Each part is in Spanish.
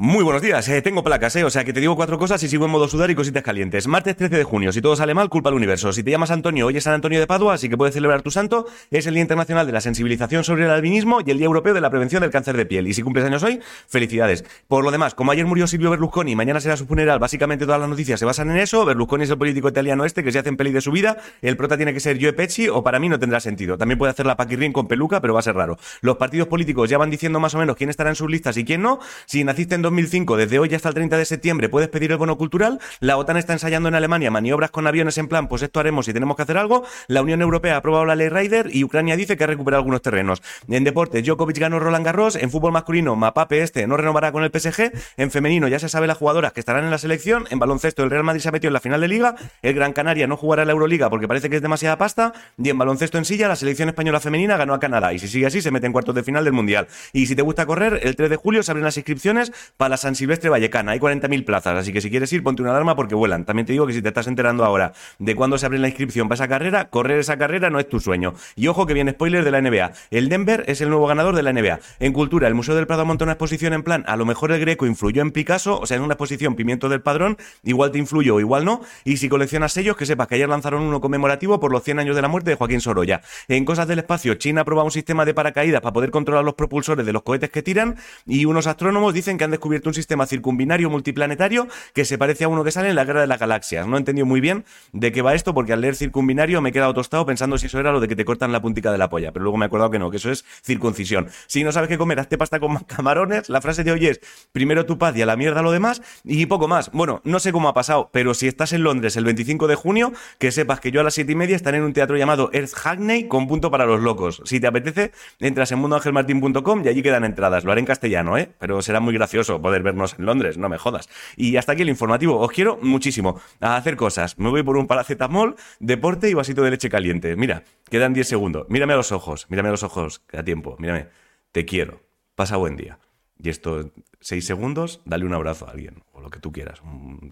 Muy buenos días, eh, tengo placas, eh, o sea que te digo cuatro cosas y sigo en modo sudar y cositas calientes. Martes 13 de junio, si todo sale mal, culpa al universo. Si te llamas Antonio, hoy es San Antonio de Padua, así que puedes celebrar tu santo. Es el Día Internacional de la Sensibilización sobre el Albinismo y el Día Europeo de la Prevención del Cáncer de Piel. Y si cumples años hoy, felicidades. Por lo demás, como ayer murió Silvio Berlusconi y mañana será su funeral, básicamente todas las noticias se basan en eso. Berlusconi es el político italiano este que se hace en peli de su vida. El prota tiene que ser Joe Pesci o para mí no tendrá sentido. También puede hacer la Paquirrin con peluca, pero va a ser raro. Los partidos políticos ya van diciendo más o menos quién estará en sus listas y quién no. Si naciste en 2005, desde hoy hasta el 30 de septiembre puedes pedir el bono cultural. La OTAN está ensayando en Alemania maniobras con aviones en plan, pues esto haremos si tenemos que hacer algo. La Unión Europea ha aprobado la ley Ryder y Ucrania dice que ha recuperado algunos terrenos. En deportes, Djokovic ganó Roland Garros. En fútbol masculino, Mapape este no renovará con el PSG. En femenino ya se sabe las jugadoras que estarán en la selección. En baloncesto, el Real Madrid se ha metido en la final de liga. El Gran Canaria no jugará la Euroliga porque parece que es demasiada pasta. Y en baloncesto en silla, la selección española femenina ganó a Canadá. Y si sigue así, se mete en cuartos de final del Mundial. Y si te gusta correr, el 3 de julio se abren las inscripciones para la San Silvestre Vallecana. Hay 40.000 plazas, así que si quieres ir, ponte una alarma porque vuelan. También te digo que si te estás enterando ahora de cuándo se abre la inscripción para esa carrera, correr esa carrera no es tu sueño. Y ojo que viene spoiler de la NBA. El Denver es el nuevo ganador de la NBA. En cultura, el Museo del Prado monta una exposición en plan, a lo mejor el Greco influyó en Picasso, o sea, en una exposición Pimiento del Padrón, igual te influyó o igual no. Y si coleccionas sellos, que sepas que ayer lanzaron uno conmemorativo por los 100 años de la muerte de Joaquín Sorolla. En cosas del espacio, China probado un sistema de paracaídas para poder controlar los propulsores de los cohetes que tiran y unos astrónomos dicen que han descubierto un sistema circumbinario multiplanetario que se parece a uno que sale en la Guerra de las Galaxias. No he entendido muy bien de qué va esto, porque al leer circumbinario me he quedado tostado pensando si eso era lo de que te cortan la puntica de la polla, pero luego me he acordado que no, que eso es circuncisión. Si no sabes qué comer, hazte pasta con camarones. La frase de hoy es, primero tu paz y a la mierda lo demás, y poco más. Bueno, no sé cómo ha pasado, pero si estás en Londres el 25 de junio, que sepas que yo a las 7 y media estaré en un teatro llamado Earth Hackney con punto para los locos. Si te apetece, entras en mundoangelmartin.com y allí quedan entradas. Lo haré en castellano, ¿eh? Pero será muy gracioso poder vernos en Londres, no me jodas. Y hasta aquí el informativo. Os quiero muchísimo a hacer cosas. Me voy por un paracetamol, deporte y vasito de leche caliente. Mira, quedan 10 segundos. Mírame a los ojos, mírame a los ojos, queda tiempo. Mírame, te quiero. Pasa buen día. Y esto, 6 segundos, dale un abrazo a alguien, o lo que tú quieras,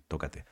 tócate.